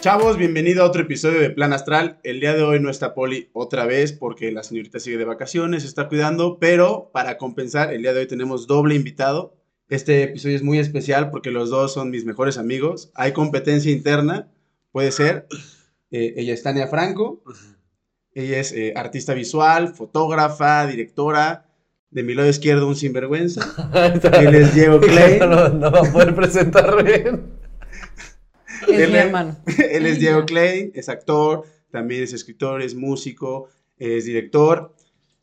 Chavos, bienvenido a otro episodio de Plan Astral. El día de hoy no está Poli otra vez porque la señorita sigue de vacaciones, se está cuidando, pero para compensar, el día de hoy tenemos doble invitado. Este episodio es muy especial porque los dos son mis mejores amigos. Hay competencia interna, puede ser. Eh, ella es Tania Franco. Ella es eh, artista visual, fotógrafa, directora. De mi lado izquierdo, un sinvergüenza. Él es Diego Clay. No, no va a poder presentar bien. Es Él mi es- hermano. Él es Diego Clay, es actor, también es escritor, es músico, es director.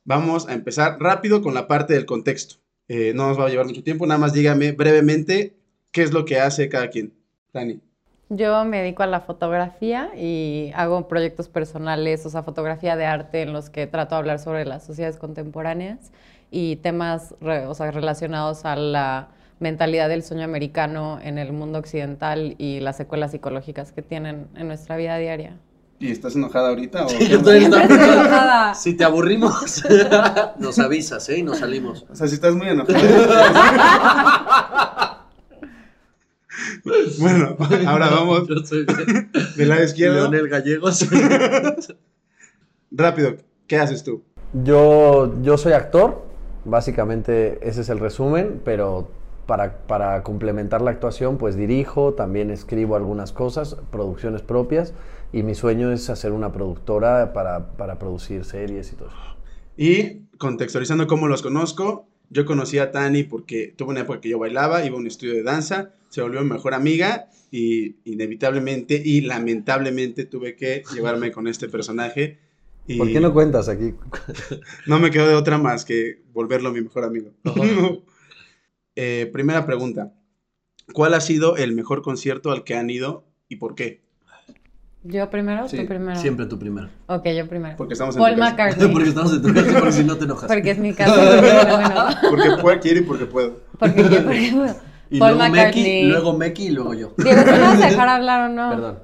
Vamos a empezar rápido con la parte del contexto. Eh, no nos va a llevar mucho tiempo, nada más dígame brevemente qué es lo que hace cada quien. Dani. Yo me dedico a la fotografía y hago proyectos personales, o sea, fotografía de arte en los que trato de hablar sobre las sociedades contemporáneas y temas re- o sea, relacionados a la mentalidad del sueño americano en el mundo occidental y las secuelas psicológicas que tienen en nuestra vida diaria. ¿Y estás enojada ahorita? O, Yo estoy enojada. Si te aburrimos, nos avisas, ¿eh? Y nos salimos. o sea, si estás muy enojada. bueno, ahora vamos Yo soy del lado izquierdo. Leonel Gallegos. Rápido, ¿qué haces tú? Yo, yo soy actor, básicamente ese es el resumen, pero para, para complementar la actuación, pues dirijo, también escribo algunas cosas, producciones propias, y mi sueño es hacer una productora para, para producir series y todo eso. Y contextualizando cómo los conozco, yo conocí a Tani porque tuve una época que yo bailaba, iba a un estudio de danza, se volvió mi mejor amiga y inevitablemente y lamentablemente tuve que llevarme con este personaje. Y ¿Por qué no cuentas aquí? no me quedó de otra más que volverlo mi mejor amigo. Eh, primera pregunta. ¿Cuál ha sido el mejor concierto al que han ido y por qué? ¿Yo primero o Sí, tú primero? Siempre tú primero. Ok, yo primero. Porque estamos en Paul tu casa. McCartney. Porque estamos en tu casa, porque si no te enojas. Porque es mi caso. Bueno, bueno. Porque puedo, quiero y porque puedo. Porque yo, por ejemplo, Y Paul luego McCartney. Meki, luego Meki y luego yo. Diego, ¿tú me vas a dejar hablar o no? Perdón.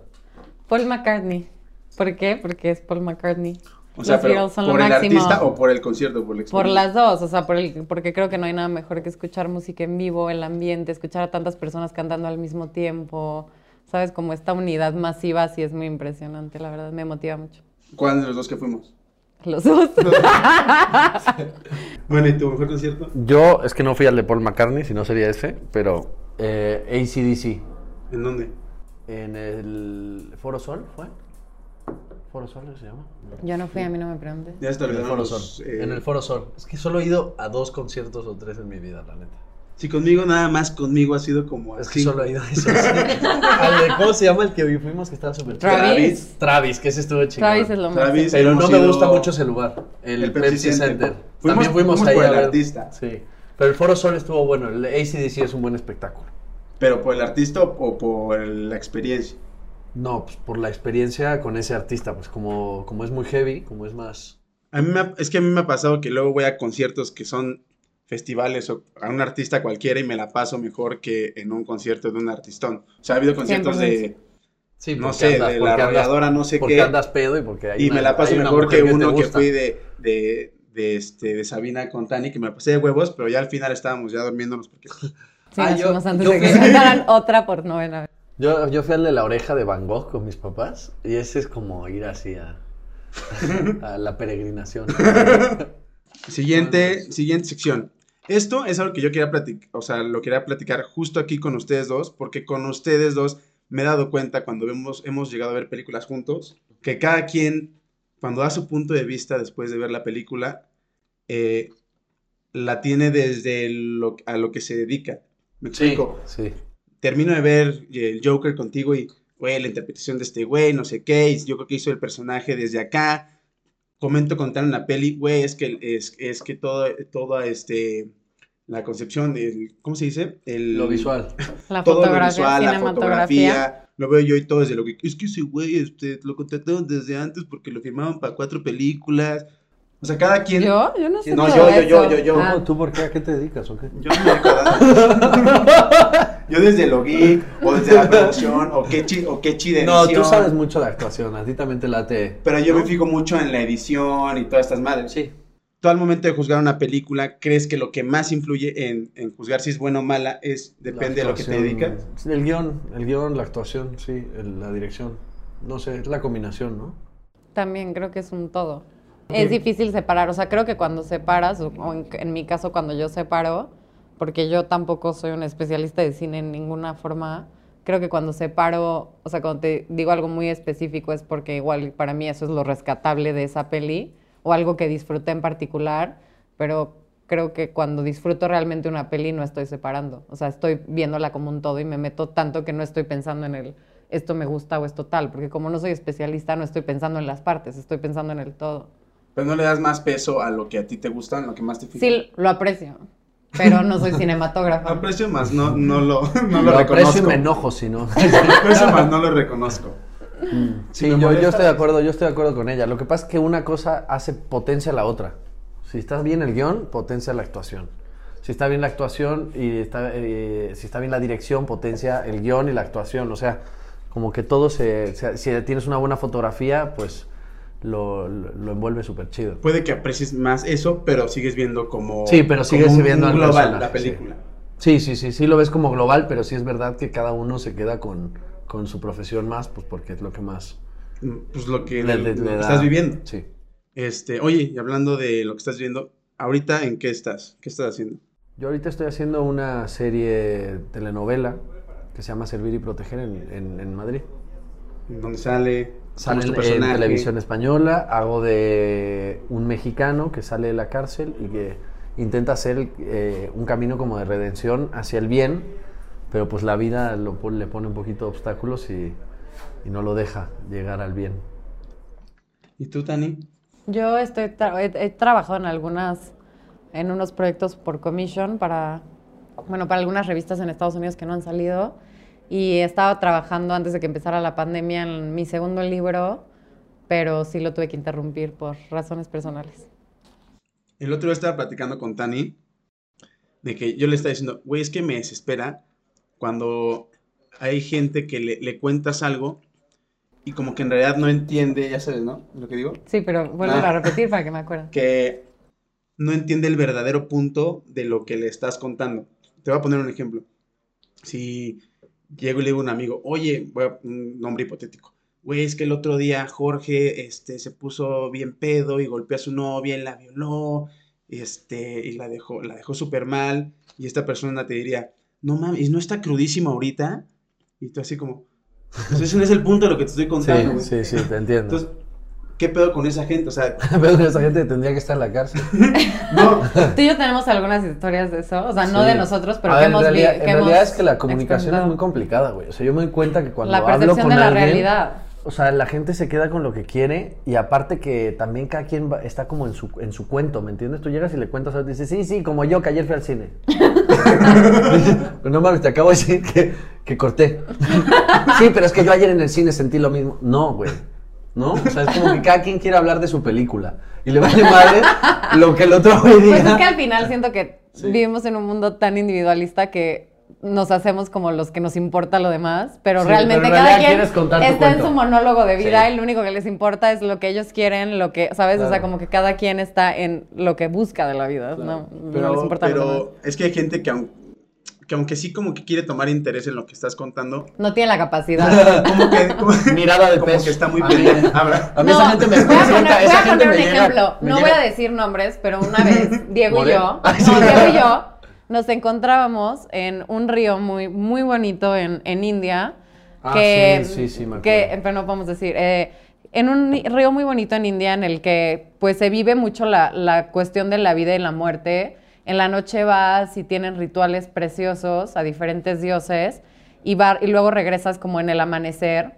Paul McCartney. ¿Por qué? Porque es Paul McCartney. O sea, Los pero son ¿por el máximo. artista o por el concierto? Por, la Por las dos, o sea, por el, porque creo que no hay nada mejor que escuchar música en vivo, el ambiente, escuchar a tantas personas cantando al mismo tiempo, ¿sabes? Como esta unidad masiva sí es muy impresionante, la verdad, me motiva mucho. ¿Cuál de los dos que fuimos? Los dos. Bueno, ¿y tu mejor concierto? Yo, es que no fui al de Paul McCartney, si no sería ese, pero eh, ACDC, ¿En dónde? en el Foro Sol, ¿fue? ¿Foro Sol se llama? Yo no fui, a mí no me preguntes. Ya está En el Foro Sol. eh, En el Foro Sol. Es que solo he ido a dos conciertos o tres en mi vida, la neta. Si conmigo nada más conmigo ha sido como Es así. que solo he ido a. Al de, ¿Cómo se llama el que hoy fuimos que estaba súper chido? Travis. Travis, que ese estuvo chingón. Travis es lo más. Travis. Pero no me gusta mucho ese lugar. El, El Pepsi, Pepsi Center. Center. Fuimos- También fuimos, fuimos ahí por a el ver- artista. Sí. Pero el Foro Sol estuvo bueno. El ACDC es un buen espectáculo. ¿Pero por el artista o por la experiencia? No, pues por la experiencia con ese artista, pues como, como es muy heavy, como es más... A mí me ha- es que a mí me ha pasado que luego voy a conciertos que son festivales o a un artista cualquiera y me la paso mejor que en un concierto de un artistón. O sea, ha habido conciertos de, Sí, no porque sé, andas- de porque la arrolladora, no sé Porque qué. andas pedo y porque hay y una- me la paso mejor que uno que fui de, de, de, este, de Sabina con Tani, que me la pasé de huevos, pero ya al final estábamos ya durmiéndonos porque... Sí, Ah, yo- antes yo de que otra por novena vez. Yo, yo fui al de la oreja de Van Gogh con mis papás y ese es como ir así a, a la peregrinación. Siguiente, siguiente sección. Esto es algo que yo quería platicar, o sea, lo quería platicar justo aquí con ustedes dos, porque con ustedes dos me he dado cuenta cuando vemos, hemos llegado a ver películas juntos, que cada quien, cuando da su punto de vista después de ver la película, eh, la tiene desde lo, a lo que se dedica. ¿Me explico? Sí. Termino de ver eh, el Joker contigo y, güey, la interpretación de este güey, no sé qué, y yo creo que hizo el personaje desde acá. Comento contar en la peli, güey, es que, es, es que todo, toda este, la concepción, el, ¿cómo se dice? El, Lo visual. La todo lo fotografía, visual, la fotografía, lo veo yo y todo desde lo que, es que ese güey, este, lo contrataron desde antes porque lo firmaban para cuatro películas. O sea, cada quien... ¿Yo? Yo no sé No, yo, yo, yo, yo, yo. Ah. ¿Tú por qué? ¿A qué te dedicas o qué? Yo no me dedico a. Yo desde lo geek, o desde la producción, o qué chi, o qué chi de No, tú sabes mucho de actuación, a ti también te late. Pero yo me fijo mucho en la edición y todas estas madres. Sí. Tú al momento de juzgar una película, ¿crees que lo que más influye en, en juzgar si es buena o mala es depende de lo que te dedicas? El guion, el guion, la actuación, sí, el- la dirección. No sé, es la combinación, ¿no? También creo que es un todo. Es difícil separar, o sea, creo que cuando separas, o o en, en mi caso cuando yo separo, porque yo tampoco soy una especialista de cine en ninguna forma, creo que cuando separo, o sea, cuando te digo algo muy específico es porque igual para mí eso es lo rescatable de esa peli, o algo que disfruté en particular, pero creo que cuando disfruto realmente una peli no estoy separando, o sea, estoy viéndola como un todo y me meto tanto que no estoy pensando en el esto me gusta o esto tal, porque como no soy especialista no estoy pensando en las partes, estoy pensando en el todo. Pero no le das más peso a lo que a ti te gusta, en lo que más te fijas. Sí, lo aprecio, pero no soy cinematógrafa. Aprecio más, no, no lo, no lo, lo aprecio y reconozco. me enojo, si no. Aprecio más, no lo reconozco. Sí, me yo, yo estoy de acuerdo, yo estoy de acuerdo con ella. Lo que pasa es que una cosa hace potencia a la otra. Si está bien el guion, potencia la actuación. Si está bien la actuación y está, eh, si está bien la dirección, potencia el guion y la actuación. O sea, como que todo se, se- si tienes una buena fotografía, pues lo, lo- envuelve súper chido. Puede que aprecies más eso, pero sigues viendo como. Sí, pero sigues un- viendo un al global la película. Sí, sí, sí, sí lo ves como global, pero sí es verdad que cada uno se queda con, con su profesión más, pues porque es lo que más Pues lo que, le- lo le- que le da- estás viviendo. Sí. Este, oye, y hablando de lo que estás viendo, ahorita en qué estás? ¿Qué estás haciendo? Yo ahorita estoy haciendo una serie telenovela que se llama Servir y Proteger en, en- en Madrid. ¿Dónde sale? ¿Cómo Sale es tu en, televisión española, hago de un mexicano que sale de la cárcel y que intenta hacer eh, un camino como de redención hacia el bien, pero pues la vida lo le pone un poquito de obstáculos y, y no lo deja llegar al bien. ¿Y tú, Tani? Yo estoy tra- he, he trabajado en algunas, en unos proyectos por commission para, bueno, para algunas revistas en Estados Unidos que no han salido. Y estaba trabajando antes de que empezara la pandemia en mi segundo libro, pero sí lo tuve que interrumpir por razones personales. El otro día estaba platicando con Tani de que yo le estaba diciendo, güey, es que me desespera cuando hay gente que le, le cuentas algo y como que en realidad no entiende, ya sabes, ¿no? Lo que digo. Sí, pero vuelvo Ah. a repetir para que me acuerde. Que no entiende el verdadero punto de lo que le estás contando. Te voy a poner un ejemplo. Si llego y le digo a un amigo, oye, voy a un nombre hipotético. Güey, es que el otro día Jorge este, se puso bien pedo y golpeó a su novia y la violó este, y la dejó, la dejó súper mal. Y esta persona te diría, no mames, ¿no está crudísimo ahorita? Y tú así como, pues ese no es el punto de lo que te estoy contando. Sí, sí, sí, te entiendo. Entonces, ¿qué pedo con esa gente? O sea, Pero esa gente tendría que estar en la cárcel. no, Tú y yo tenemos algunas historias de eso, o sea, no Sí. de nosotros, pero A que ver, hemos en vi- realidad, que en realidad es que la comunicación es muy complicada, güey. O sea, yo me doy cuenta que cuando La hablo percepción con de la alguien, realidad. o sea, la gente se queda con lo que quiere y aparte que también cada quien va- está como en su, en su cuento, ¿me entiendes? Tú llegas y le cuentas algo y dices, sí, sí, como yo que ayer fui al cine. no mames, te acabo de decir que, que corté. sí, pero es que yo ayer en el cine sentí lo mismo. No, güey. ¿No? O sea, es como que cada quien quiere hablar de su película. Y le vale madre lo que el otro güey diga. Pues es que al final siento que vivimos en un mundo tan individualista que nos hacemos como los que nos importa lo demás, pero Sí, realmente pero cada quien está en su monólogo de vida Sí. y lo único que les importa es lo que ellos quieren, lo que, ¿sabes? O sea, como que cada quien está en lo que busca de la vida, ¿no? Pero, no les importa lo demás. pero es que hay gente que, aun- que aunque sí como que quiere tomar interés en lo que estás contando, No tiene la capacidad. como que, como, Mirada de como pez. que está muy A mí- pendiente. Habla. A mí esa gente me voy a esa poner, voy esa a gente poner un llega- ejemplo. no llega- voy a decir nombres, pero una vez Diego y yo, no. Diego y yo nos encontrábamos en un río muy, muy bonito en, en India. Ah, que, sí, sí, sí, me que, acuerdo. pero no podemos decir, eh, en un río muy bonito en India en el que pues se vive mucho la, la cuestión de la vida y la muerte. En la noche vas y tienen rituales preciosos a diferentes dioses y, va- y luego regresas como en el amanecer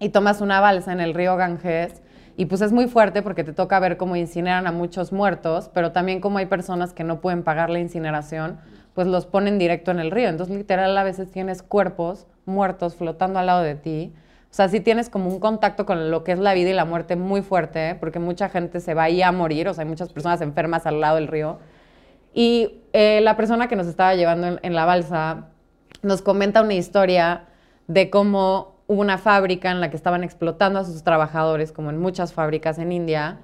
y tomas una balsa en el río Ganges y pues es muy fuerte porque te toca ver cómo incineran a muchos muertos, pero también como hay personas que no pueden pagar la incineración, pues los ponen directo en el río. Entonces literal a veces tienes cuerpos muertos flotando al lado de ti. O sea, sí tienes como un contacto con lo que es la vida y la muerte muy fuerte, porque mucha gente se va ahí a morir, o sea, hay muchas personas enfermas al lado del río. Y eh, la persona que nos estaba llevando en, en la balsa nos comenta una historia de cómo hubo una fábrica en la que estaban explotando a sus trabajadores, como en muchas fábricas en India,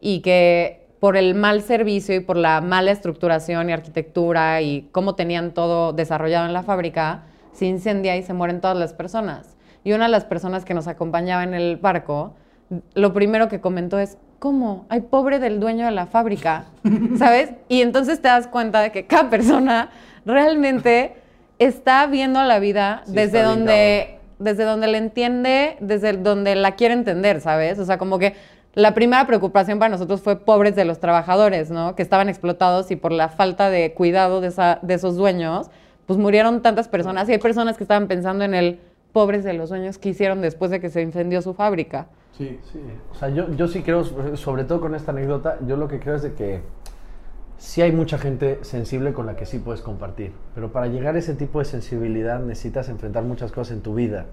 y que por el mal servicio y por la mala estructuración y arquitectura y cómo tenían todo desarrollado en la fábrica, se incendia y se mueren todas las personas. Y una de las personas que nos acompañaba en el barco, lo primero que comentó es, ¿cómo? Ay, pobre del dueño de la fábrica, ¿sabes? Y entonces te das cuenta de que cada persona realmente está viendo la vida Sí, desde donde, desde donde la entiende, desde donde la quiere entender, ¿sabes? O sea, como que la primera preocupación para nosotros fue pobres de los trabajadores, ¿no? Que estaban explotados y por la falta de cuidado de, esa- de esos dueños, pues murieron tantas personas y hay personas que estaban pensando en el pobres de los dueños que hicieron después de que se incendió su fábrica. Sí, sí. O sea, yo, yo sí creo, sobre todo con esta anécdota, yo lo que creo es de que sí hay mucha gente sensible con la que sí puedes compartir, pero para llegar a ese tipo de sensibilidad necesitas enfrentar muchas cosas en tu vida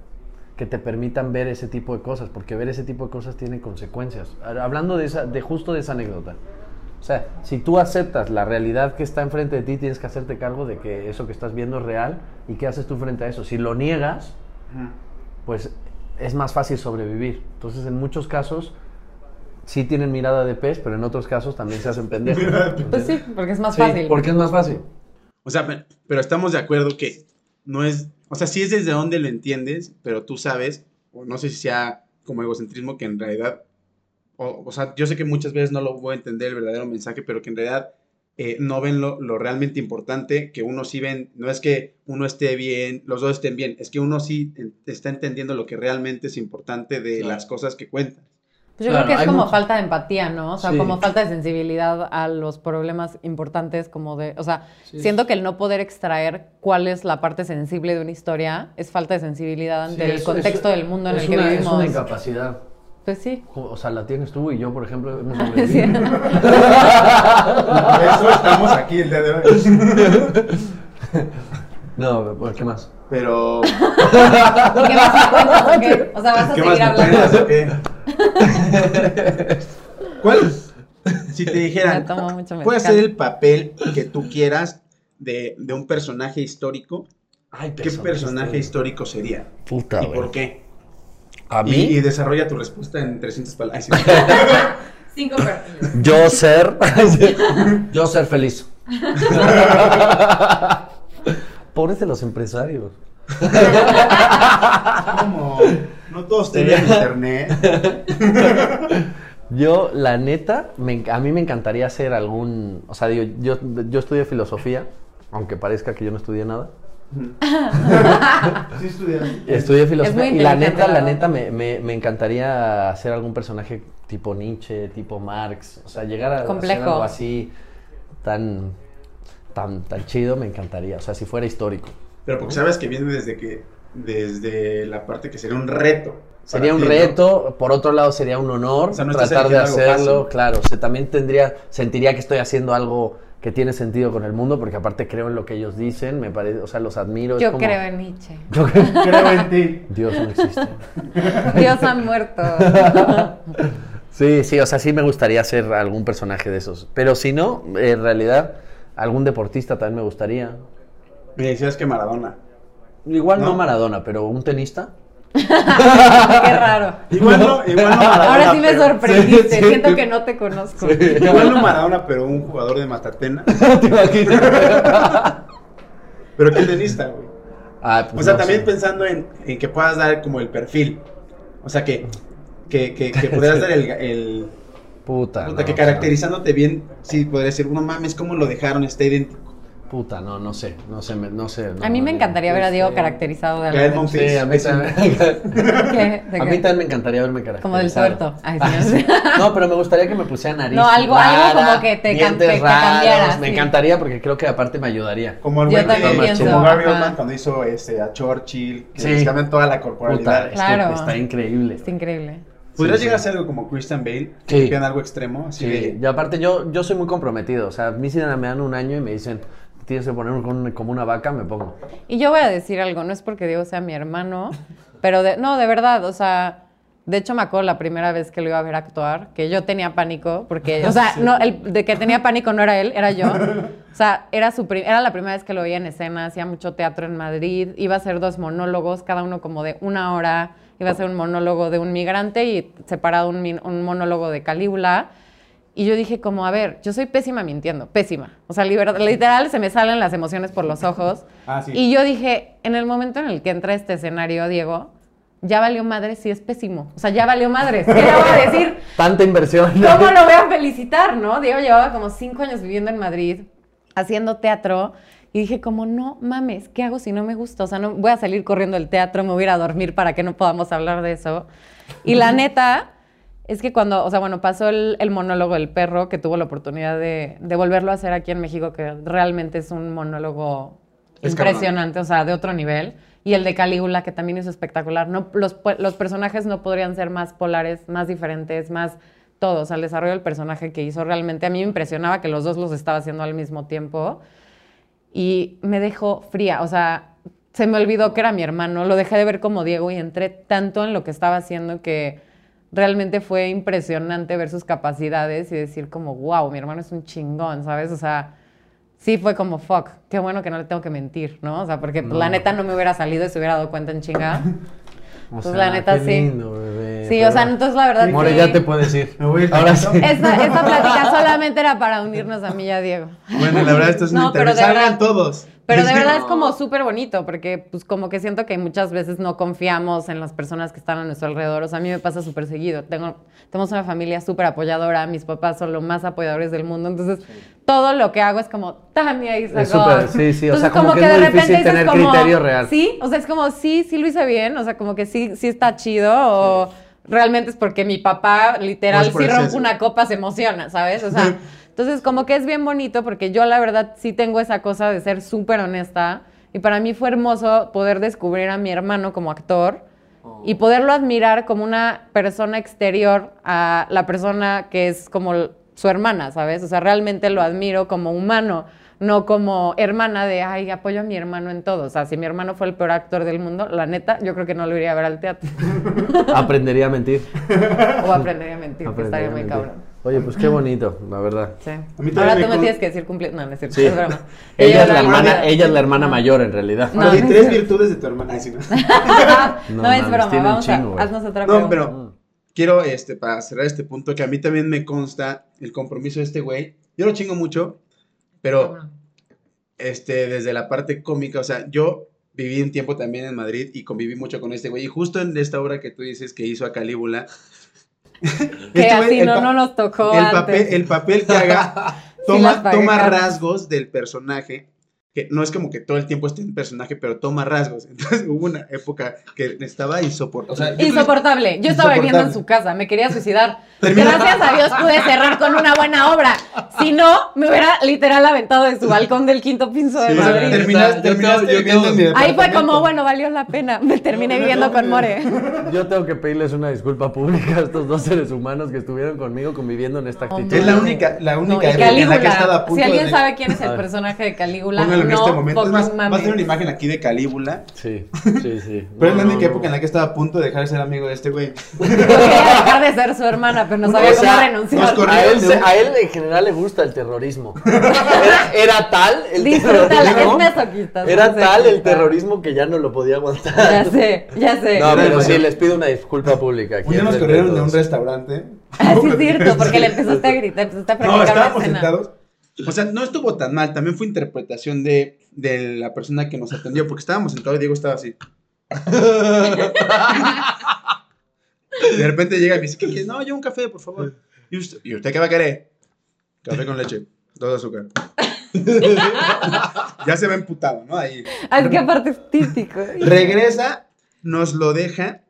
que te permitan ver ese tipo de cosas, porque ver ese tipo de cosas tiene consecuencias. Hablando de, esa, de justo de esa anécdota. O sea, si tú aceptas la realidad que está enfrente de ti, tienes que hacerte cargo de que eso que estás viendo es real y qué haces tú frente a eso. Si lo niegas, pues es más fácil sobrevivir. Entonces, en muchos casos, sí tienen mirada de pez, pero en otros casos también se hacen pendejos. Pues sí, porque es más Sí, fácil. porque es más fácil. O sea, pe- pero estamos de acuerdo que no es, o sea, sí es desde donde lo entiendes, pero tú sabes, o no sé si sea como egocentrismo, que en realidad, o, o sea, yo sé que muchas veces no lo voy a entender el verdadero mensaje, pero que en realidad eh, no ven lo, lo realmente importante, que uno sí ven, no es que uno esté bien, los dos estén bien, es que uno sí está entendiendo lo que realmente es importante de Claro. las cosas que cuentan. Pues yo Claro, creo que es como mucho- falta de empatía, ¿no? O sea, Sí. como falta de sensibilidad a los problemas importantes, como de, o sea, Sí. siento que el no poder extraer cuál es la parte sensible de una historia es falta de sensibilidad ante el contexto es- del mundo en el que una- vivimos. Es una incapacidad. Pues sí. O sea, la tienes tú y yo, por ejemplo, hemos Sí. sobrevivido. eso estamos aquí el día de hoy. No, pues, ¿qué más? Pero, ¿Y qué más cuentas o qué? O sea, vas a ¿qué seguir más hablando. cuentas o qué? ¿Cuál? Si te dijeran, tomo mucho puede mezcal. ser el papel que tú quieras de, de un personaje histórico, Ay, ¿qué personaje histórico sería? Puta, ¿Y güey. por qué? A Y, mí, y desarrolla tu respuesta en 300 palabras. Cinco perfiles. yo ser. yo ser feliz. Pobres de los empresarios. ¿Cómo? No todos tienen internet. Yo, la neta, me enc- a mí me encantaría hacer algún. O sea, digo, yo, yo estudié filosofía, aunque parezca que yo no estudié nada. Sí estudiaste. Estudié filosofía y la neta, la neta, me, me- me encantaría hacer algún personaje tipo Nietzsche, tipo Marx. O sea, llegar a hacer algo así tan, tan, tan chido, me encantaría. O sea, si fuera histórico. Pero porque sabes que viene desde que desde la parte que sería un reto. Sería un ti, ¿no? reto, por otro lado sería un honor O sea, no estás tratar de hacerlo, claro, o sea, también tendría, sentiría que estoy haciendo algo que tiene sentido con el mundo, porque aparte creo en lo que ellos dicen, me parece, o sea, los admiro. es Yo como- creo en Nietzsche. Yo creo- Creo en ti. Dios no existe. Dios ha muerto. Sí, sí, o sea, sí me gustaría ser algún personaje de esos, pero si no, en realidad, algún deportista también me gustaría. Me decías que Maradona. Igual no, ¿No? Maradona, pero un tenista. Qué raro. Igual no, igual no Maradona. Ahora sí me pero- sorprendiste. Sí, sí. Siento que no te conozco. Igual no Maradona, pero un jugador de Matatena. ¿Te imaginas? Pero qué tenista, güey. Ah, pues O sea, no también sé. pensando en, en que puedas dar como el perfil. O sea, que, que, que, que pudieras dar el, el Puta. puta, no, que caracterizándote bien, sí, podría decir, no mames, ¿cómo lo dejaron? Está idéntico. Puta, no, no sé, no sé, me- no sé. no, A mí me no, encantaría ver a Diego este, caracterizado de algo. Sí, a mí también. ¿Qué? ¿De A mí también me encantaría verme caracterizado. Como del tuerto. Ay, sí, Ah, No, pero me gustaría que me pusieran nariz. No, algo- algo como que te que te raros. cambiara, Me sí. encantaría porque creo que aparte me ayudaría. Como el Yo también que- pienso, como Gary. Oldman cuando hizo este, a Churchill, que Sí. les cambian toda la Puta, corporalidad. es Claro. que está increíble. Está increíble. ¿Podrías Sí, llegar a ser algo como Christian Bale? Que Sí. te pidan algo extremo, así Sí, de... y aparte yo, yo soy muy comprometido. O sea, a mí si me dan un año y me dicen, tienes que poner con- como una vaca, me pongo. Y yo voy a decir algo, no es porque Diego sea mi hermano, pero de, no, de verdad, o sea, de hecho me acuerdo la primera vez que lo iba a ver actuar, que yo tenía pánico, porque, o sea, no, el de que tenía pánico no era él, era yo. O sea, era, su era la primera vez que lo veía en escena, hacía mucho teatro en Madrid, iba a hacer dos monólogos, cada uno como de una hora, iba a ser un monólogo de un migrante y separado un, un monólogo de Calígula. Y yo dije como, a ver, yo soy pésima mintiendo, pésima. O sea, literal se me salen las emociones por los ojos. Ah, sí. Y yo dije, en el momento en el que entra este escenario, Diego, ya valió madre, sí es pésimo. O sea, ya valió madre. ¿Qué le voy a decir? Tanta inversión. ¿Cómo lo voy a felicitar, no? Diego llevaba como cinco años viviendo en Madrid, haciendo teatro. Y dije como, no mames, ¿qué hago si no me gusta? O sea, no voy a salir corriendo del teatro, me voy a ir a dormir para que no podamos hablar de eso. Y la neta es que cuando, o sea, bueno, pasó el, el monólogo del perro, que tuvo la oportunidad de, de volverlo a hacer aquí en México, que realmente es un monólogo Es impresionante, o sea, de otro nivel. Y el de Calígula, que también es espectacular. No, los, los personajes no podrían ser más polares, más diferentes, más todo. O sea, el desarrollo del personaje que hizo realmente a mí me impresionaba que los dos los estaba haciendo al mismo tiempo. Y me dejó fría. O sea, se me olvidó que era mi hermano. Lo dejé de ver como Diego y entré tanto en lo que estaba haciendo que realmente fue impresionante ver sus capacidades y decir como, wow, mi hermano es un chingón, ¿sabes? O sea, sí fue como, fuck, qué bueno que no le tengo que mentir, ¿no? O sea, porque pues, la neta no me hubiera salido y se hubiera dado cuenta en chinga. O Pues la neta, qué sí. lindo, bebé. Sí, o sea, entonces la verdad More, sí. ya te puedes ir. Me voy a ir Ahora sí. Esta, esta plática solamente era para unirnos a mí y a Diego. Bueno, la verdad, esto es No, pero de entrevista. Salgan verdad- todos. Pero de Es que- verdad es como súper bonito, porque pues como que siento que muchas veces no confiamos en las personas que están a nuestro alrededor. O sea, a mí me pasa súper seguido. Tengo, tenemos una familia súper apoyadora, mis papás son los más apoyadores del mundo. Entonces, todo lo que hago es como, Tania y Es súper, sí, sí, o sea, como que es muy difícil dices tener criterio real. Sí, o sea, es como, sí, sí lo hice bien, o sea, como que sí, sí está chido, o realmente es porque mi papá, literal, O es por si rompe una copa se emociona, ¿sabes? O sea, entonces como que es bien bonito porque yo la verdad sí tengo esa cosa de ser súper honesta y para mí fue hermoso poder descubrir a mi hermano como actor y poderlo admirar como una persona exterior a la persona que es como su hermana, ¿sabes? O sea, realmente lo admiro como humano, no como hermana de, ay, apoyo a mi hermano en todo. O sea, si mi hermano fue el peor actor del mundo, la neta, yo creo que no lo iría a ver al teatro Aprendería a mentir. o aprendería a mentir, que Aprendería estaría a muy cabrón. Oye, pues qué bonito, la verdad. Sí. Ahora tú me con- tienes que decir cumpleaños. No, no es cierto, Sí. es broma. Ella es la hermana, ella es la hermana mayor en realidad. No. Oye, tres virtudes de tu hermana. Ay, sí, ¿no? No, No es broma, vamos chingo, a, haznos otra No, pregunta. pero quiero, este, para cerrar este punto, que a mí también me consta el compromiso de este güey. Yo lo chingo mucho, pero este, desde la parte cómica, o sea, yo viví un tiempo también en Madrid y conviví mucho con este güey. Y justo en esta obra que tú dices que hizo a Calígula. que así el no, no nos tocó el antes. papel, el papel que haga toma, toma rasgos del personaje. Que no es como que todo el tiempo esté en personaje, pero toma rasgos. Entonces hubo una época que estaba insoportable. O sea, yo- Insoportable. Yo estaba viviendo en su casa, me quería suicidar. Termina- Gracias a Dios pude cerrar con una buena obra. Si no, me hubiera literal aventado de su balcón del quinto piso de Sí, Madrid. terminas- Yo terminaste tengo- yo viviendo en mi tengo- Ahí fue como, bueno, valió la pena. Me terminé viviendo con More. Yo tengo que pedirles una disculpa pública a estos dos seres humanos que estuvieron conmigo conviviendo en esta actitud. Es la única, la No, única y época en la que estaba a punto Si alguien de... sabe quién es el personaje de Calígula, en no, este momento. Es más, fucking va a tener una mames. imagen aquí de Calígula. Sí, sí, sí. Pero es la No, única no, época en la que estaba a punto de dejar de ser amigo de este güey. Dejar de ser su hermana, pero no sabía O cómo sea, renunciar. nos corrió- A él, se- a él en general le gusta el terrorismo. Era, era tal el terrorismo. es Era tal el terrorismo que ya no lo podía aguantar. Ya sé, ya sé. No, pero sí, les pido una disculpa pública. aquí Un día nos corrieron de un restaurante. Ah, sí, es cierto, porque le empezaste a gritar, empezaste a No, practicar la estábamos sentados. O sea, no estuvo tan mal. También fue interpretación de, de la persona que nos atendió. Porque estábamos sentados y Diego estaba así. De repente llega y me dice, ¿qué quieres? No, yo un café, por favor. ¿Y usted, ¿Y usted qué va a querer? Café con leche. Todo azúcar. ya se ve emputado, ¿no? Ahí. Ah, es que aparte es típico. Regresa, nos lo deja.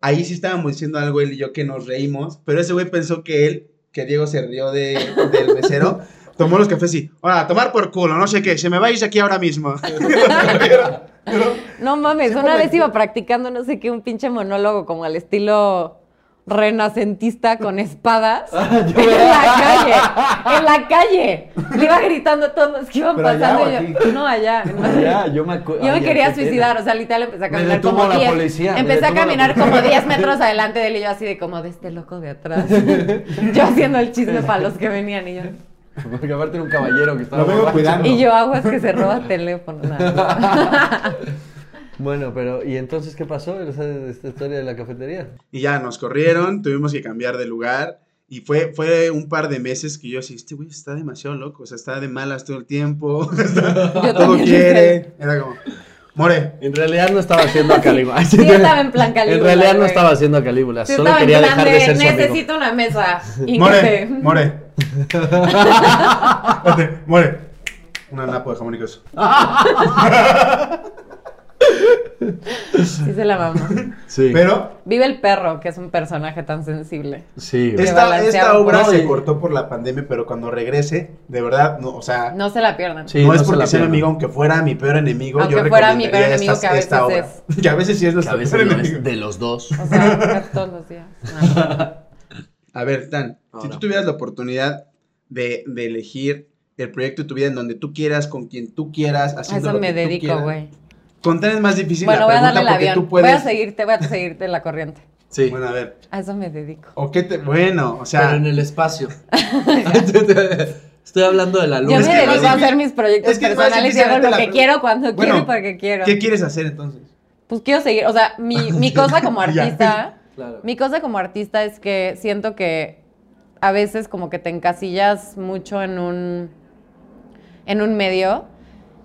Ahí sí estábamos diciendo algo él y yo que nos reímos, pero ese güey pensó que él, que Diego se rió de, del mesero, tomó los cafés y, ahora, a tomar por culo, no sé qué, se me vais aquí ahora mismo. No mames, una vez iba practicando no sé qué, un pinche monólogo como al estilo renacentista con espadas Ah, en la calle, en la calle. Le iba gritando a todos los que iban ¿Pero allá pasando. y yo, no, allá. yo me acuerdo. Yo me Ay, quería suicidar, o sea, literal empecé a caminar como la 10. policía, me empecé a caminar como 10 metros adelante de él y yo así de como de este loco de atrás. yo haciendo el chisme para los que venían y yo. Porque aparte era un caballero que estaba Lo vengo cuidando. Y yo aguas que se roba teléfono. nada. Bueno, pero ¿y entonces qué pasó? Esa- Esta historia de la cafetería. Y ya nos corrieron, tuvimos que cambiar de lugar. Y fue, fue un par de meses que yo así, este güey está demasiado loco, o sea, está de malas todo el tiempo, está- Yo todo quiere. Era como, More. En realidad no estaba haciendo a Calígula. Sí, estaba en plan Calígula. En realidad no estaba haciendo a Calígula. Sí, Solo en quería dejar de ser su amigo. Necesito una mesa. More, more. Espérate, more. Una napo de jamón y queso. Sí se la mamá. Sí. Pero Vive el perro, que es un personaje tan sensible. sí. Es- esta, esta un obra poco. se cortó por la pandemia, pero cuando regrese, de verdad, no, o sea, no, se la pierdan. Sí, es no se porque sea mi pierdan. amigo, aunque fuera mi peor enemigo, Aunque yo fuera mi peor recomendaría enemigo, esta- que a esta veces obra. Que a veces sí es Que nuestro a veces peor lo enemigo. es de los dos. O sea, todos los días. No. A ver, Dan, si tú tuvieras la oportunidad de, de elegir el proyecto de tu vida en donde tú quieras, con quien tú quieras, A haciendo eso lo me que tú dedico, quieras. güey. Con Tan es más difícil Bueno, la voy a darle el porque avión. tú puedes... Voy a seguirte, voy a seguirte la corriente. Sí. Bueno, a ver. A eso me dedico. ¿O qué te...? Bueno, o sea... Pero en el espacio. Estoy hablando de la Yo luna. me es que dedico a difícil- hacer mis proyectos es que personales y hago lo que quiero, cuando Bueno, quiero y porque quiero. ¿Qué quieres hacer entonces? Pues quiero seguir, o sea, mi, mi cosa como artista, Claro. mi cosa como artista es que siento que a veces como que te encasillas mucho en un, en un medio.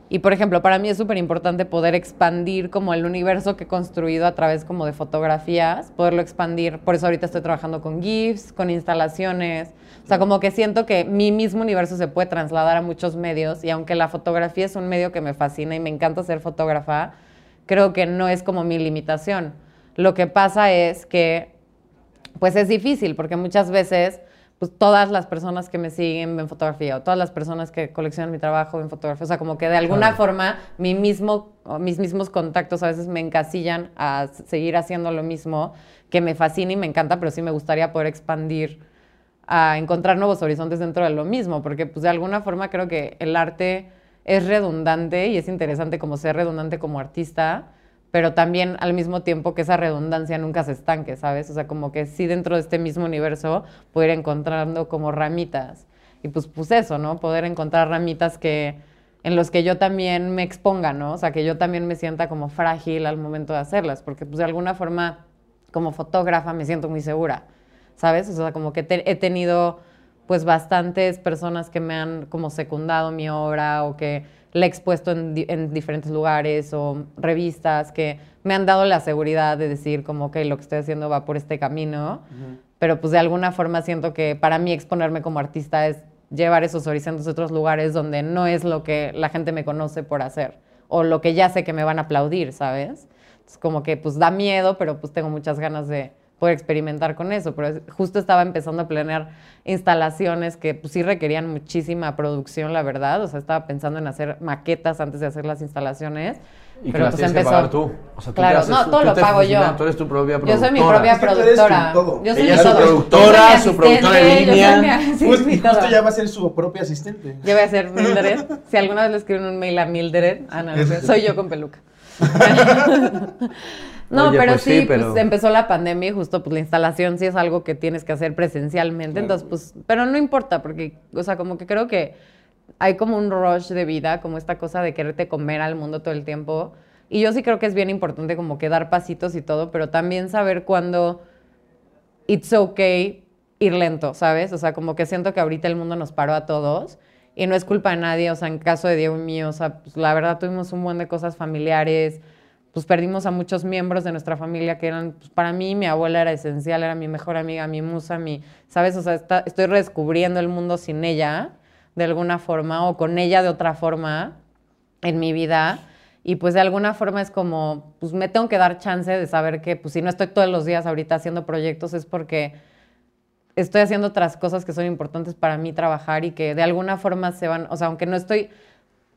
Y por ejemplo, para mí es súper importante poder expandir como el universo que he construido a través como de fotografías, poderlo expandir. Por eso ahorita estoy trabajando con GIFs, con instalaciones. O sea, como que siento que mi mismo universo se puede trasladar a muchos medios y aunque la fotografía es un medio que me fascina y me encanta ser fotógrafa, creo que no es como mi limitación. Lo que pasa es que pues es difícil porque muchas veces pues todas las personas que me siguen ven fotografía o todas las personas que coleccionan mi trabajo ven fotografía, o sea, como que de alguna Claro. forma mi mismo, mis mismos contactos a veces me encasillan a seguir haciendo lo mismo que me fascina y me encanta, pero sí me gustaría poder expandir a encontrar nuevos horizontes dentro de lo mismo, porque pues de alguna forma creo que el arte es redundante y es interesante como ser redundante como artista, pero también al mismo tiempo que esa redundancia nunca se estanque, ¿sabes? O sea, como que sí dentro de este mismo universo ir encontrando como ramitas. Y pues, pues eso, ¿no? Poder encontrar ramitas que en los que yo también me exponga, ¿no? O sea, que yo también me sienta como frágil al momento de hacerlas, porque pues de alguna forma como fotógrafa me siento muy segura, ¿sabes? O sea, como que he tenido pues bastantes personas que me han como secundado mi obra o que la he expuesto en, di- en diferentes lugares o revistas que me han dado la seguridad de decir como que lo que estoy haciendo va por este camino, pero pues de alguna forma siento que para mí exponerme como artista es llevar esos horizontes a otros lugares donde no es lo que la gente me conoce por hacer o lo que ya sé que me van a aplaudir, ¿sabes? Es como que pues da miedo, pero pues tengo muchas ganas de poder experimentar con eso. Pero justo estaba empezando a planear instalaciones que pues sí requerían muchísima producción, la verdad. O sea, estaba pensando en hacer maquetas antes de hacer las instalaciones. Y que pero las pues que empezó. pagar tú. O sea, tú Claro, haces- no, todo tú lo pago funciona, yo. Tú eres tu propia Yo productora. soy mi propia que productora. Yo soy Ella mi es su todo. productora, Yo soy mi su productora de yo línea. sí, Pues, mi justo todo. ya va a ser su propia asistente. Yo voy a ser Mildred. Si alguna vez le escriben un mail a Mildred, soy yo con peluca. no, Oye, pero pues sí, pero- pues empezó la pandemia y justo pues la instalación sí es algo que tienes que hacer presencialmente. Entonces, pues, pero no importa, porque, o sea, como que creo que hay como un rush de vida, como esta cosa de quererte comer al mundo todo el tiempo. Y yo sí creo que es bien importante como que dar pasitos y todo, pero también saber cuándo it's okay ir lento, ¿sabes? O sea, como que siento que ahorita el mundo nos paró a todos y no es culpa de nadie, o sea, en caso de Diego y mío, o sea, pues la verdad tuvimos un buen de cosas familiares, pues perdimos a muchos miembros de nuestra familia que eran, pues para mí mi abuela era esencial, era mi mejor amiga, mi musa, mi, ¿sabes? O sea, está- estoy redescubriendo el mundo sin ella, de alguna forma, o con ella de otra forma en mi vida. Y pues de alguna forma es como, pues me tengo que dar chance de saber que, pues si no estoy todos los días ahorita haciendo proyectos es porque estoy haciendo otras cosas que son importantes para mí trabajar y que de alguna forma se van, o sea, aunque no estoy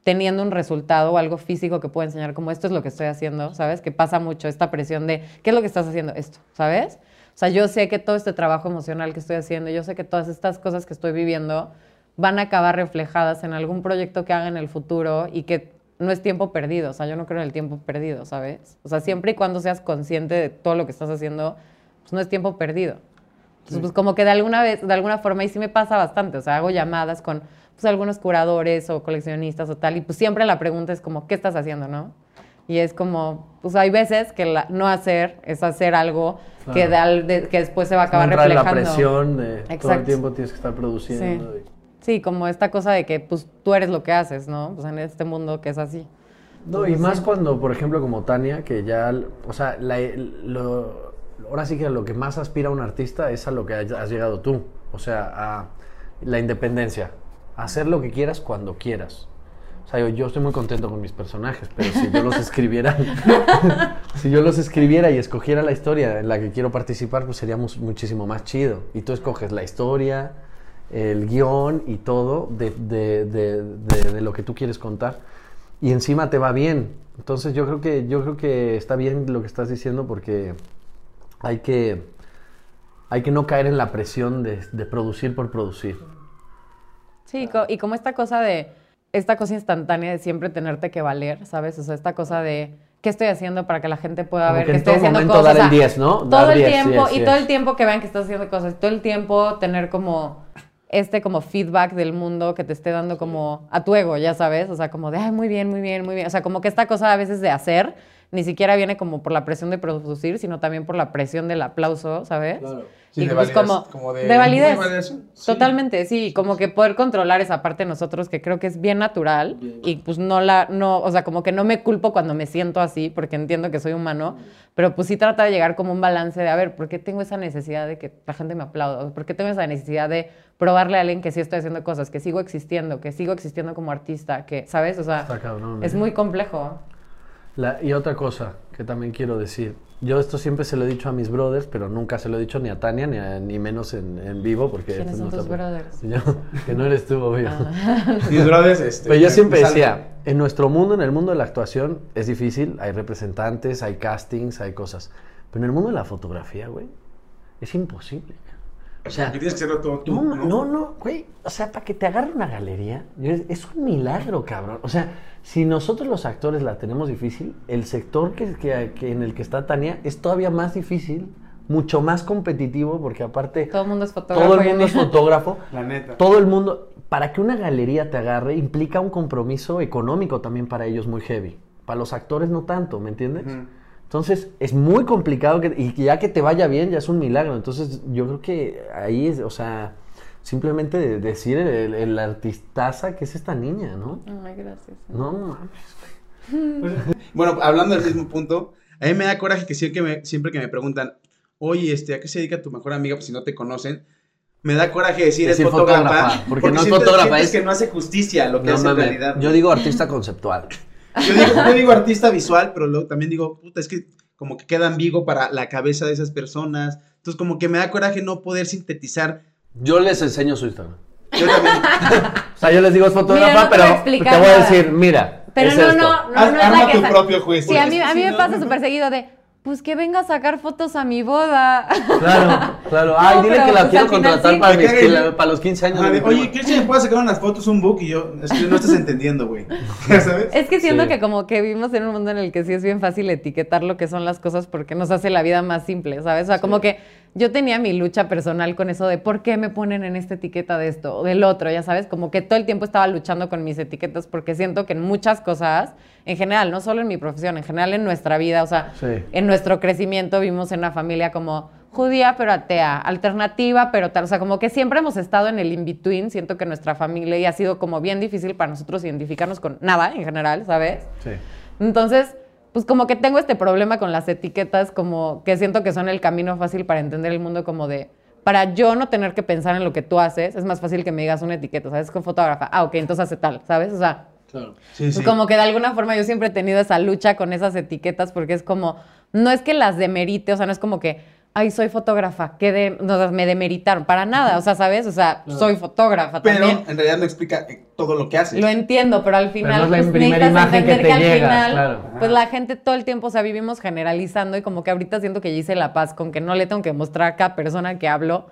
teniendo un resultado o algo físico que pueda enseñar como esto es lo que estoy haciendo, ¿sabes? Que pasa mucho esta presión de, ¿qué es lo que estás haciendo? Esto, ¿sabes? O sea, yo sé que todo este trabajo emocional que estoy haciendo, yo sé que todas estas cosas que estoy viviendo van a acabar reflejadas en algún proyecto que haga en el futuro y que no es tiempo perdido, o sea, yo no creo en el tiempo perdido, ¿sabes? O sea, siempre y cuando seas consciente de todo lo que estás haciendo, pues no es tiempo perdido. Entonces, pues como que de alguna vez, de alguna forma, y sí me pasa bastante, o sea, hago llamadas con pues algunos curadores o coleccionistas o tal, y pues siempre la pregunta es como, ¿qué estás haciendo, no? Y es como, pues hay veces que la- no hacer es hacer algo que, de que después se va a acabar Entra en la reflejando. presión de todo el tiempo tienes que estar produciendo. y- Sí, como esta cosa de que pues tú eres lo que haces, ¿no? Pues en este mundo que es así. No, y más cuando, por ejemplo, como Tania, que ya, o sea, la- lo- ahora sí que lo que más aspira un artista es a lo que has llegado tú. O sea, a la independencia. A hacer lo que quieras cuando quieras. O sea, yo, yo estoy muy contento con mis personajes, pero si yo los escribiera, si yo los escribiera y escogiera la historia en la que quiero participar, pues sería muchísimo más chido. Y tú escoges la historia, el guion y todo de, de- de- de- de lo que tú quieres contar. Y encima te va bien. Entonces yo creo que, yo creo que está bien lo que estás diciendo porque hay que, hay que no caer en la presión de, de producir por producir. Sí, y como esta cosa de, esta cosa instantánea de siempre tenerte que valer, ¿sabes? O sea, esta cosa de, ¿qué estoy haciendo para que la gente pueda Como ver que que, estoy todo haciendo momento cosas? dar el O sea, 10, ¿no? Todo el 10, tiempo, y todo el tiempo que vean que estás haciendo cosas, todo el tiempo tener como este como feedback del mundo que te esté dando como a tu ego, ya sabes, o sea, como de, ay, muy bien, muy bien, muy bien, o sea, como que esta cosa a veces de hacer ni siquiera viene como por la presión de producir, sino también por la presión del aplauso, ¿sabes? Sí, y de pues validez, como, como de, de- validez. muy validación, sí. Totalmente, sí, como que poder controlar esa parte de nosotros que creo que es bien natural y pues no la, no, o sea, como que no me culpo cuando me siento así porque entiendo que soy humano, pero pues sí trata de llegar como un balance de, a ver, ¿por qué tengo esa necesidad de que la gente me aplauda? ¿Por qué tengo esa necesidad de probarle a alguien que sí estoy haciendo cosas, que sigo existiendo, que sigo existiendo como artista, que, ¿sabes? O sea, Está cabrón, es ¿eh? muy complejo. La- y otra cosa que también quiero decir. Yo esto siempre se lo he dicho a mis brothers, pero nunca se lo he dicho ni a Tania, ni, a- ni menos en, en vivo, porque... ¿Quiénes son no tus está- brothers? Yo, que no eres tú, obvio. Mis brothers, este, Pero yo siempre decía, en nuestro mundo, en el mundo de la actuación, es difícil, hay representantes, hay castings, hay cosas. Pero en el mundo de la fotografía, güey, es imposible. O sea, tienes que hacerlo todo tú, no, ¿no? no, no, güey. O sea, para que te agarre una galería, es, un milagro, cabrón. O sea, si nosotros los actores la tenemos difícil, el sector que, que- que en el que está Tania es todavía más difícil, mucho más competitivo, porque aparte Todo el mundo es fotógrafo. todo el mundo es fotógrafo. La neta. Todo el mundo, para que una galería te agarre, implica un compromiso económico también para ellos muy heavy. Para los actores no tanto, ¿me entiendes? Ujú. Entonces, es muy complicado que, y ya que te vaya bien, ya es un milagro. Entonces, yo creo que ahí es, o sea, simplemente de- decir el, el artistaza que es esta niña, ¿no? Ay, gracias. No mames. Bueno, hablando del mismo punto, a mí me da coraje que siempre que me, siempre que me preguntan, oye, este, ¿a qué se dedica tu mejor amiga? Pues si no te conocen, me da coraje decir, Decir es fotógrafa. fotógrafa, porque no es fotógrafa, es- que no hace justicia a lo que No hace en realidad. Yo digo artista conceptual. Yo digo, yo digo artista visual, pero luego también digo, puta, es que como que queda ambiguo para la cabeza de esas personas. Entonces, como que me da coraje no poder sintetizar. Yo les enseño su Instagram. Yo también. O sea, yo les digo es fotógrafa, Mira, no te pero te voy a decir, mira, Pero es no, esto. no, no, no es arma la tu propio juicio. Sí, a mí, a mí me no, pasa no. súper seguido de, pues que venga a sacar fotos a mi boda. Claro, claro. Ay, No, dile que la pues, quiero contratar sí. para, mis- que la- para los 15 años. Oye, prima". ¿quieres que me puedas sacar unas fotos un book? Y yo, es que no estás entendiendo, güey. ¿Ya sabes? Es que siento Sí. que como que vivimos en un mundo en el que sí es bien fácil etiquetar lo que son las cosas porque nos hace la vida más simple, ¿sabes? O sea, como que yo tenía mi lucha personal con eso de por qué me ponen en esta etiqueta de esto o del otro, ya sabes, como que todo el tiempo estaba luchando con mis etiquetas porque siento que en muchas cosas, en general, no solo en mi profesión, en general en nuestra vida, o sea, Sí. en nuestro crecimiento vimos en una familia como judía pero atea, alternativa pero tal, o sea, como que siempre hemos estado en el in-between, siento que nuestra familia y ha sido como bien difícil para nosotros identificarnos con nada en general, ¿sabes? Sí. Entonces, pues como que tengo este problema con las etiquetas, como que siento que son el camino fácil para entender el mundo como de, para yo no tener que pensar en lo que tú haces, es más fácil que me digas una etiqueta, ¿sabes? Con fotógrafa, ah, ok, entonces hace tal, ¿sabes? O sea, Claro. Sí, sí. como que de alguna forma yo siempre he tenido esa lucha con esas etiquetas porque es como, no es que las demerite, o sea, no es como que, ay, soy fotógrafa, que de, no, me demeritaron, para nada, o sea, ¿sabes? O sea, soy fotógrafa Pero también. en realidad no explica eh, todo lo que haces. Lo entiendo, pero al final no es la pues, primera necesitas imagen que entender te al llega, final, claro. pues la gente todo el tiempo, o sea, vivimos generalizando y como que ahorita siento que ya hice la paz con que no le tengo que mostrar a cada persona que hablo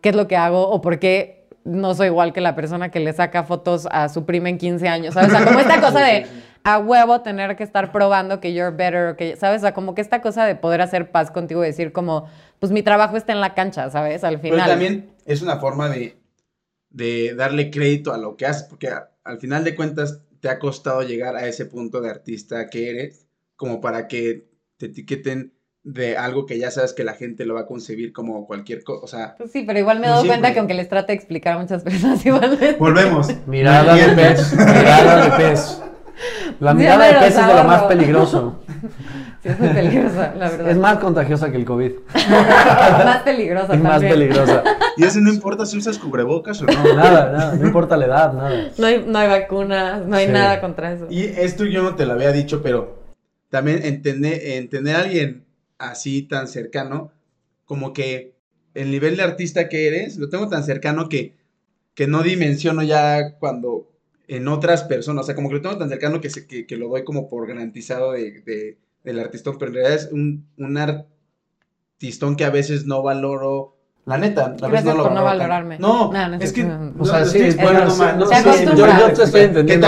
qué es lo que hago o por qué no soy igual que la persona que le saca fotos a su prima en 15 años, ¿sabes? O sea, como esta cosa de a huevo tener que estar probando que you're better, o que, ¿sabes? O sea, como que esta cosa de poder hacer paz contigo y decir como, pues mi trabajo está en la cancha, ¿sabes? Al Pero final. también es una forma de, de darle crédito a lo que haces, porque a- al final de cuentas te ha costado llegar a ese punto de artista que eres, como para que te etiqueten de algo que ya sabes que la gente lo va a concebir como cualquier cosa, o sea, Pues sí, pero igual me he dado cuenta que aunque les trate de explicar a muchas personas, igual volvemos. Mirada de pez, mirada de pez. La mirada de pez es de lo más peligroso. Sí, es muy peligrosa, la verdad. Es más contagiosa que el COVID. más peligrosa Y más también. peligrosa. Y eso no importa si usas cubrebocas o no. Nada, nada. No importa la edad, nada. No hay, no hay vacunas, no hay Sí. nada contra eso. Y esto yo no te lo había dicho, pero también entender, entender a alguien así tan cercano, como que el nivel de artista que eres, lo tengo tan cercano que, que no dimensiono ya cuando en otras personas, o sea, como que lo tengo tan cercano que, se- que, que lo doy como por garantizado de, de- del artistón, pero en realidad es un, un artistón que a veces no valoro. La neta, a veces Gracias no lo por no valorarme. No, No, no es es que... O sea, sí, estoy bueno, no, sí, yo, yo te estoy entendiendo.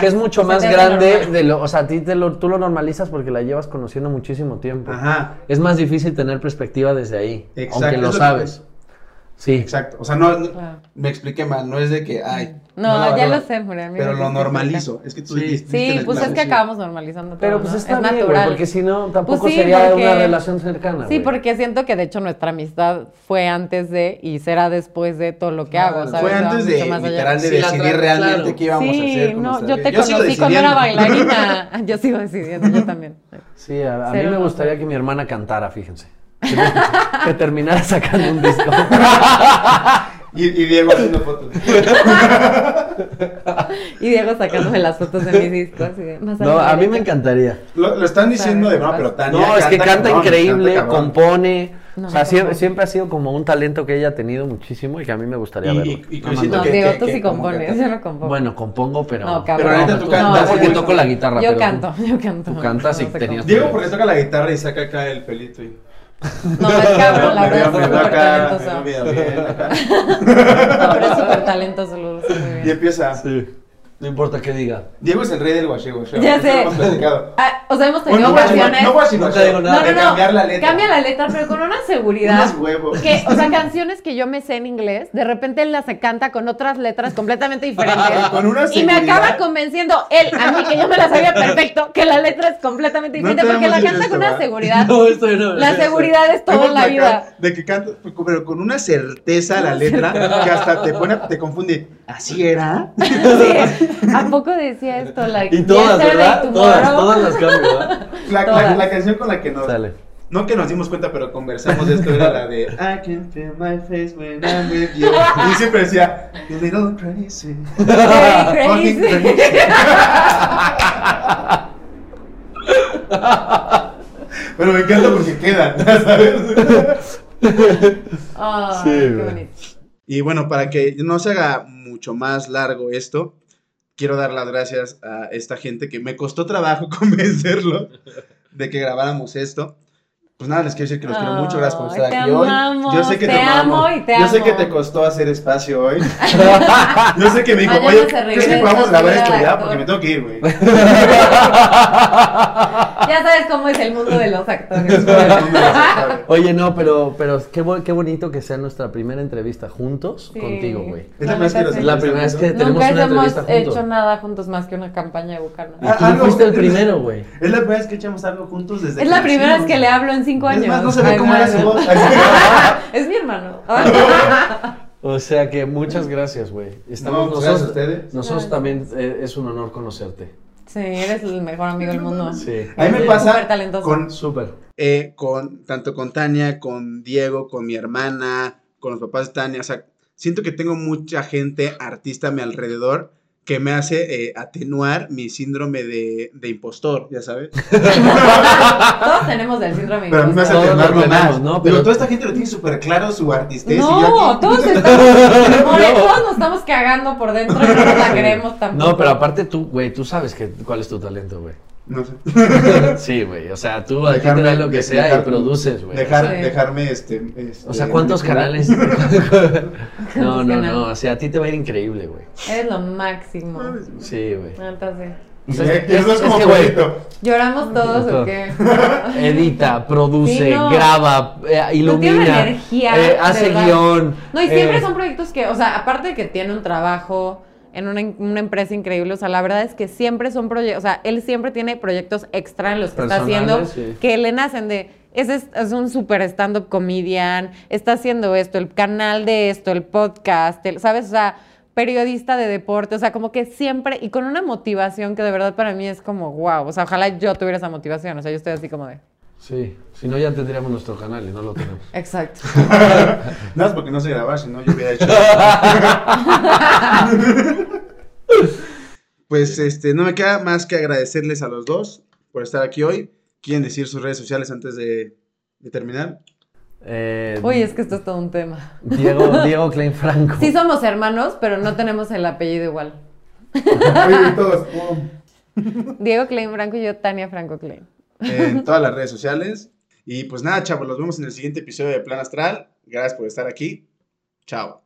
Que es mucho más grande de lo, o sea, a ti te lo, tú lo normalizas porque la llevas conociendo muchísimo tiempo. Ajá, Es más difícil tener perspectiva desde ahí, Exacto, aunque es lo lo que- sabes. Sí. exacto. O sea, no, no- Claro. me expliqué mal, no es de que, ay... No, la ya lo sé, mira Pero lo normalizo. Es que tú Sí. dijiste Sí, pues es que sí. acabamos normalizando todo. Pero pues ¿no? está es bien, natural. porque si no, tampoco Pues sí, sería porque- una relación cercana. Sí, güey. porque siento que de hecho nuestra amistad fue antes de y será después de todo lo que Claro, hago, ¿sabes? Fue antes de mucho más allá. literal de Sí, decidir realmente claro. qué íbamos a hacer. no, yo te conocí cuando era bailarina. Yo sigo decidiendo, yo también. Sí, a, a mí me no gustaría que mi hermana cantara, fíjense. Que, que terminara sacando un disco. Y, y Diego haciendo fotos. Y Diego sacándome las fotos de mis discos. y de, más No, a mí me encantaría. Lo, lo están diciendo de broma, pero Tania No, es que canta cabrón, increíble, canta compone. No, o sea, siempre, siempre ha sido como un talento que ella ha tenido muchísimo y que a mí me gustaría Y- verlo. y- y No, No, Diego, que- tú sí compones, yo no compongo. Bueno, compongo, pero. No, cabrón. Pero ahorita tú cantas, No, porque toco la guitarra. Yo pero tú- canto, yo canto. Tú cantas y tenías-. Diego porque toca la guitarra y saca acá el pelito. Y... No, es cabrón, la Me verdad, es súper talentoso. bien acá. No, pero es súper talentoso, lo Y bien. empieza. Sí. No importa qué diga. Diego es el rey del guachego. Ya sé. hemos platicado. Ah, o sea, hemos tenido no guachego, ocasiones. no No te digo nada. No, no. cambiar la letra. Cambia la letra, pero con una seguridad. Unos huevos. Que, o sea, canciones que yo me sé en inglés, de repente él las canta con otras letras completamente diferentes. Con una y me seguridad. acaba convenciendo él, a mí, que yo me la sabía perfecto, que la letra es completamente diferente, te porque la canta con una seguridad. No, esto no. La seguridad es todo en la vida. De que canta, pero con una certeza la letra que hasta te pone, te confunde. ¿Así era? Sí. ¿A poco decía esto? Like, Y todas, ¿verdad? Todas, todas las cambio, ¿verdad? La, la, Todas. la canción con la que nos. Sale. No que nos dimos cuenta, pero conversamos de esto era la de I can feel my face when I'm with you. Y siempre decía, a little crazy. Very crazy. Pero me encanta porque quedan, ¿sabes? Sí, qué bonito. Y bueno, para que no se haga mucho más largo esto, quiero dar las gracias a esta gente que me costó trabajo convencerlo de que grabáramos esto. Pues nada, les quiero decir que los quiero mucho, gracias por estar te aquí hoy. amamos, Yo sé que te, te amo y te Yo sé amo. que te costó hacer espacio hoy. Yo sé que me dijo, oye, ¿crees que podamos grabar esto ya? Porque me tengo que ir, güey. Ya sabes cómo es el mundo de los actores. Oye, no, pero, pero qué, qué bonito que sea nuestra primera entrevista juntos Sí. contigo, güey. Es la primera vez que la primera vez que tenemos Nunca una hemos entrevista juntos. hecho nada juntos más que una campaña de Bucana. Y Ah, tú algo- fuiste el primero, güey. Es la primera vez que echamos algo juntos desde Es la que primera vez que le hablo en cinco años. Es más, no se ve cómo era su voz. Es mi hermano. O sea que muchas gracias, güey. Estamos No, pues, nosotros. gracias a ustedes. Nosotros también eh, es un honor conocerte. Sí, eres el mejor amigo del mundo. Sí. A mí me pasa súper talentoso. con, Súper. eh, con tanto con Tania, con Diego, con mi hermana, con los papás de Tania, o sea, siento que tengo mucha gente artista a mi alrededor que me hace eh, atenuar mi síndrome de, de impostor, ya sabes. Todos tenemos el síndrome Pero a mí me hace lo atenuarlo tenemos, más. ¿no? Pero- toda esta gente lo tiene súper claro su artistez y yo No, aquí- todos estamos, todos nos estamos cagando por dentro y no nos la queremos tampoco. No, pero aparte tú, güey, tú sabes que, cuál es tu talento, güey. No sé. Sí, güey. O sea, tú aquí te Dejarme- das lo que de- sea dejar- y produces, güey. Dejar, Sí. Dejarme este, este, O sea, ¿cuántos canales? no, no, no. O sea, a ti te va a ir increíble, güey. Eres lo máximo. Sí, güey. Entonces, Sí, es- eso es, es como que, güey. ¿lloramos todos o qué? Edita, produce, Sí, no. graba, eh, ilumina, tiene energía, eh, hace verdad. guion. No, y siempre eh, son proyectos que, o sea, aparte de que tiene un trabajo en una, una empresa increíble, o sea, la verdad es que siempre son proyectos, o sea, él siempre tiene proyectos extra en los que está haciendo sí. que le nacen de, ese es, es un super stand-up comedian, está haciendo esto, el canal de esto, el podcast, el- ¿sabes? O sea, periodista de deporte, o sea, como que siempre, y con una motivación que de verdad para mí es como, wow, o sea, ojalá yo tuviera esa motivación, o sea, yo estoy así como de, Sí, si no ya tendríamos nuestro canal y no lo tenemos. exacto. Nada más porque no sé grabar, si no yo hubiera hecho. pues este, no me queda más que agradecerles a los dos por estar aquí hoy. ¿Quieren decir sus redes sociales antes de, de terminar? Eh, Uy, es que esto es todo un tema. Diego, Diego Klein Franco. Sí somos hermanos, pero no tenemos el apellido igual. Oye, todos, pum. Diego Klein Franco y yo, Tania Franco Klein. En todas las redes sociales. Y pues nada, chavos, los vemos en el siguiente episodio de Plan Astral. Gracias por estar aquí. Chao.